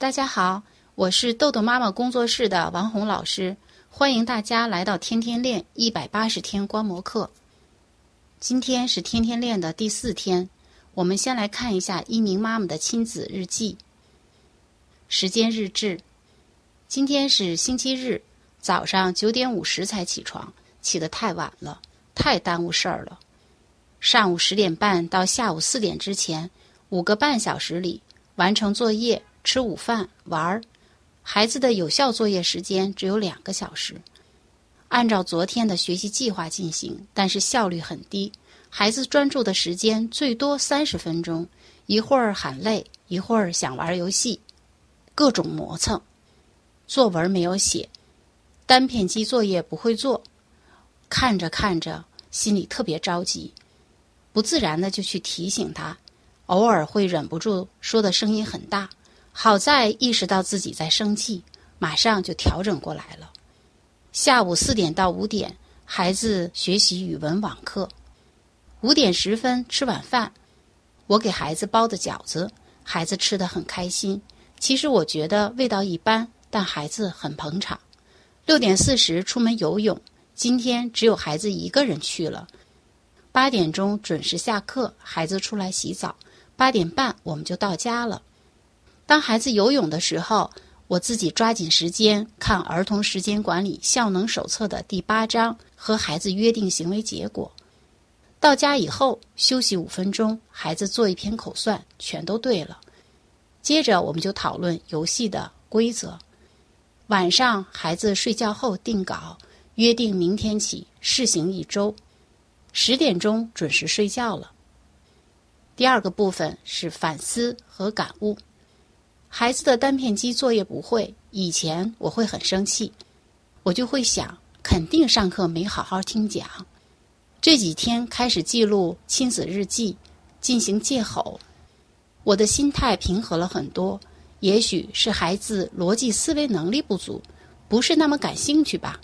大家好，我是豆豆妈妈工作室的王红老师，欢迎大家来到天天练一百八十天观摩课。今天是天天练的第四天，我们先来看一下一名妈妈的亲子日记。时间日志：今天是星期日，早上九点五十才起床，起得太晚了，太耽误事儿了。上午十点半到下午四点之前，五个半小时里完成作业。吃午饭、玩儿，孩子的有效作业时间只有两个小时。按照昨天的学习计划进行，但是效率很低。孩子专注的时间最多三十分钟，一会儿喊累，一会儿想玩游戏，各种磨蹭。作文没有写，单片机作业不会做，看着看着心里特别着急，不自然的就去提醒他，偶尔会忍不住说的声音很大。好在意识到自己在生气，马上就调整过来了。下午四点到五点，孩子学习语文网课。五点十分吃晚饭，我给孩子包的饺子，孩子吃的很开心。其实我觉得味道一般，但孩子很捧场。六点四十出门游泳，今天只有孩子一个人去了。八点钟准时下课，孩子出来洗澡。八点半我们就到家了。当孩子游泳的时候，我自己抓紧时间看《儿童时间管理效能手册》的第八章，和孩子约定行为结果。到家以后休息五分钟，孩子做一篇口算，全都对了。接着我们就讨论游戏的规则。晚上孩子睡觉后定稿，约定明天起试行一周。十点钟准时睡觉了。第二个部分是反思和感悟。孩子的单片机作业不会，以前我会很生气，我就会想，肯定上课没好好听讲。这几天开始记录亲子日记，进行戒吼，我的心态平和了很多。也许是孩子逻辑思维能力不足，不是那么感兴趣吧？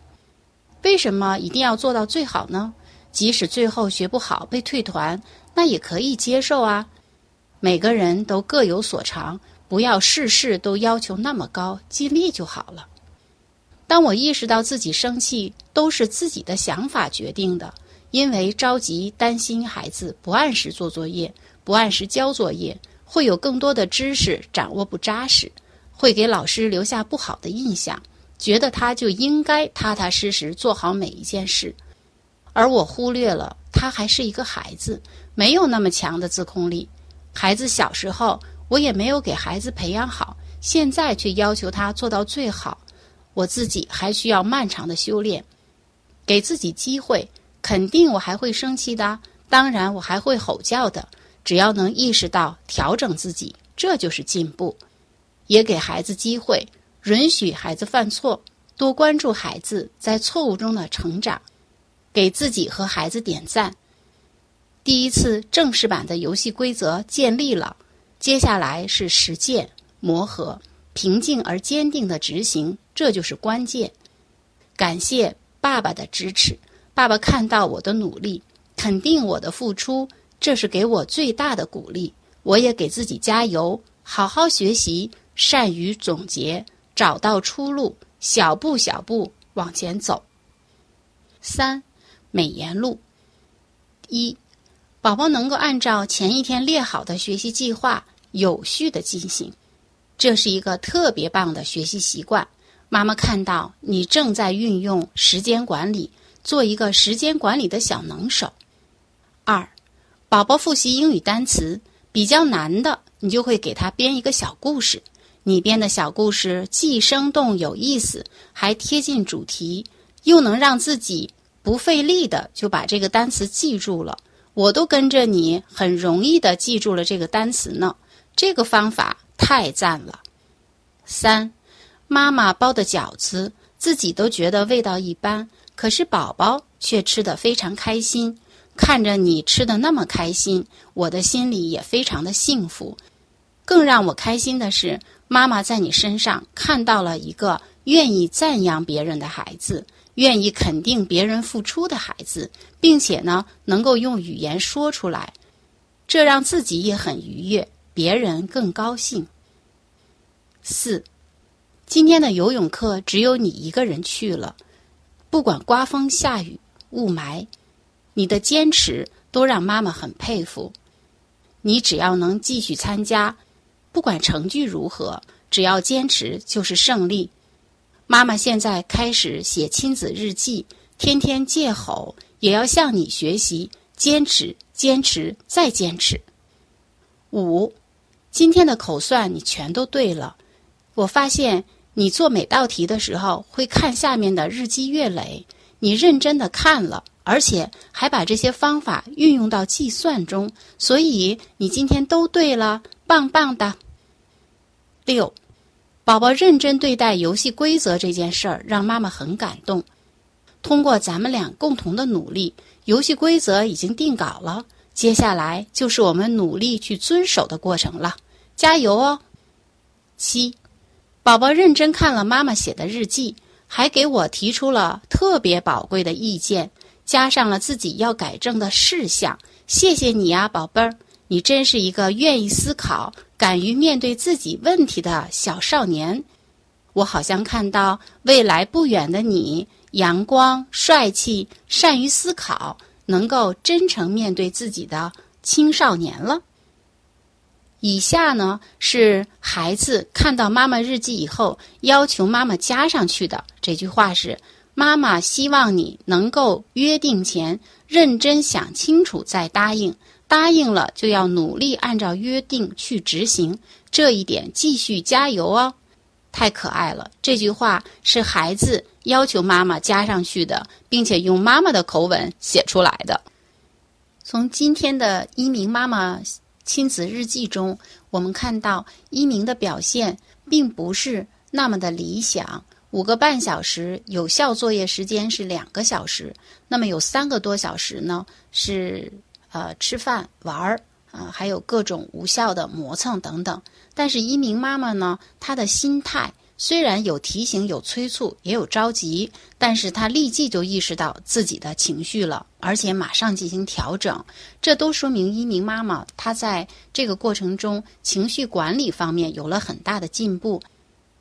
为什么一定要做到最好呢？即使最后学不好被退团，那也可以接受啊。每个人都各有所长。不要事事都要求那么高，尽力就好了。当我意识到自己生气都是自己的想法决定的，因为着急担心孩子不按时做作业、不按时交作业，会有更多的知识掌握不扎实，会给老师留下不好的印象，觉得他就应该踏踏实实做好每一件事，而我忽略了他还是一个孩子，没有那么强的自控力。孩子小时候。我也没有给孩子培养好，现在却要求他做到最好，我自己还需要漫长的修炼，给自己机会，肯定我还会生气的，当然我还会吼叫的，只要能意识到调整自己，这就是进步，也给孩子机会，允许孩子犯错，多关注孩子在错误中的成长，给自己和孩子点赞。第一次正式版的游戏规则建立了。接下来是实践、磨合、平静而坚定的执行，这就是关键。感谢爸爸的支持，爸爸看到我的努力，肯定我的付出，这是给我最大的鼓励。我也给自己加油，好好学习，善于总结，找到出路，小步小步往前走。三，美言录：一，宝宝能够按照前一天列好的学习计划。有序的进行，这是一个特别棒的学习习惯。妈妈看到你正在运用时间管理，做一个时间管理的小能手。二，宝宝复习英语单词比较难的，你就会给他编一个小故事。你编的小故事既生动有意思，还贴近主题，又能让自己不费力的就把这个单词记住了。我都跟着你，很容易的记住了这个单词呢。这个方法太赞了。三，妈妈包的饺子自己都觉得味道一般，可是宝宝却吃得非常开心。看着你吃的那么开心，我的心里也非常的幸福。更让我开心的是，妈妈在你身上看到了一个愿意赞扬别人的孩子，愿意肯定别人付出的孩子，并且呢，能够用语言说出来，这让自己也很愉悦。别人更高兴。四，今天的游泳课只有你一个人去了，不管刮风下雨雾霾，你的坚持都让妈妈很佩服。你只要能继续参加，不管成绩如何，只要坚持就是胜利。妈妈现在开始写亲子日记，天天戒吼，也要向你学习，坚持，坚持，再坚持。五，今天的口算你全都对了。我发现你做每道题的时候会看下面的日积月累，你认真的看了，而且还把这些方法运用到计算中，所以你今天都对了，棒棒的。六。宝宝认真对待游戏规则这件事儿，让妈妈很感动。通过咱们俩共同的努力，游戏规则已经定稿了，接下来就是我们努力去遵守的过程了。加油哦！七，宝宝认真看了妈妈写的日记，还给我提出了特别宝贵的意见，加上了自己要改正的事项。谢谢你呀，宝贝儿，你真是一个愿意思考。敢于面对自己问题的小少年，我好像看到未来不远的你，阳光、帅气、善于思考，能够真诚面对自己的青少年了。以下呢是孩子看到妈妈日记以后要求妈妈加上去的这句话是：妈妈希望你能够约定前认真想清楚再答应。答应了就要努力按照约定去执行，这一点继续加油哦！太可爱了，这句话是孩子要求妈妈加上去的，并且用妈妈的口吻写出来的。从今天的一鸣妈妈亲子日记中，我们看到一鸣的表现并不是那么的理想。五个半小时有效作业时间是两个小时，那么有三个多小时呢是。呃，吃饭、玩儿，啊，还有各种无效的磨蹭等等。但是一鸣妈妈呢，她的心态虽然有提醒、有催促、也有着急，但是她立即就意识到自己的情绪了，而且马上进行调整。这都说明一鸣妈妈她在这个过程中情绪管理方面有了很大的进步。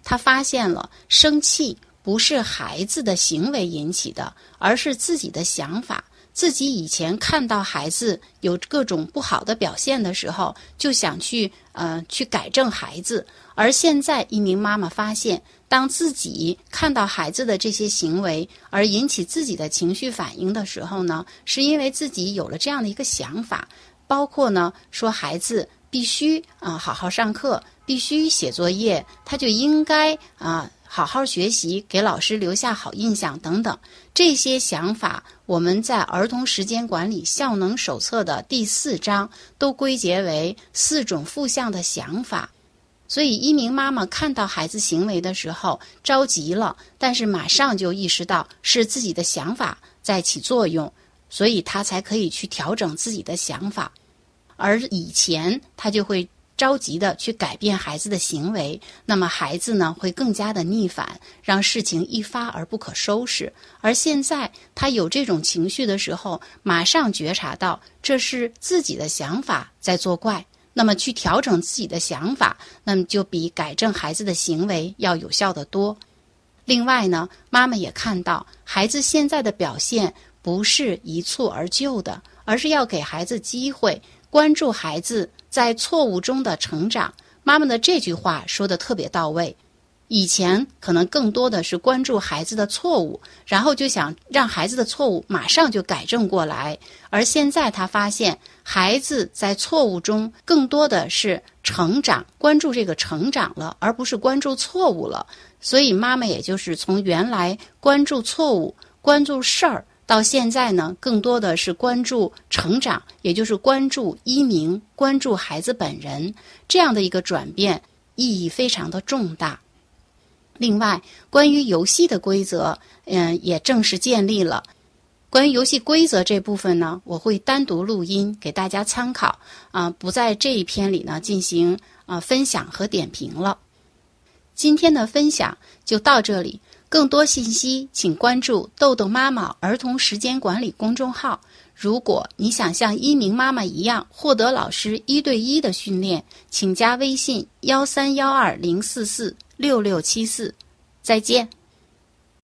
她发现了生气不是孩子的行为引起的，而是自己的想法。自己以前看到孩子有各种不好的表现的时候，就想去呃去改正孩子。而现在，一名妈妈发现，当自己看到孩子的这些行为而引起自己的情绪反应的时候呢，是因为自己有了这样的一个想法，包括呢说孩子必须啊好好上课，必须写作业，他就应该啊。好好学习，给老师留下好印象等等，这些想法，我们在《儿童时间管理效能手册》的第四章都归结为四种负向的想法。所以，一名妈妈看到孩子行为的时候着急了，但是马上就意识到是自己的想法在起作用，所以她才可以去调整自己的想法。而以前她就会。着急的去改变孩子的行为，那么孩子呢会更加的逆反，让事情一发而不可收拾。而现在他有这种情绪的时候，马上觉察到这是自己的想法在作怪，那么去调整自己的想法，那么就比改正孩子的行为要有效的多。另外呢，妈妈也看到孩子现在的表现不是一蹴而就的，而是要给孩子机会，关注孩子。在错误中的成长，妈妈的这句话说的特别到位。以前可能更多的是关注孩子的错误，然后就想让孩子的错误马上就改正过来。而现在他发现，孩子在错误中更多的是成长，关注这个成长了，而不是关注错误了。所以妈妈也就是从原来关注错误、关注事儿。到现在呢，更多的是关注成长，也就是关注一鸣，关注孩子本人这样的一个转变，意义非常的重大。另外，关于游戏的规则，嗯，也正式建立了。关于游戏规则这部分呢，我会单独录音给大家参考，啊，不在这一篇里呢进行啊分享和点评了。今天的分享就到这里。更多信息，请关注“豆豆妈妈儿童时间管理”公众号。如果你想像一鸣妈妈一样获得老师一对一的训练，请加微信幺三幺二零四四六六七四。再见。